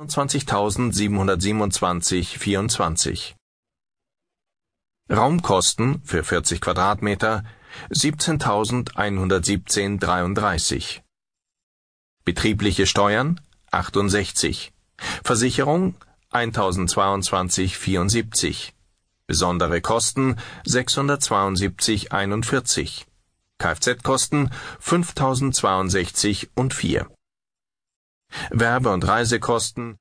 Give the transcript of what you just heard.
20.727,24 Raumkosten für 40 Quadratmeter 17.117,33 Betriebliche Steuern 68 Versicherung 1.022,74 Besondere Kosten 672,41 Kfz-Kosten 5.062 und 4 Werbe- und Reisekosten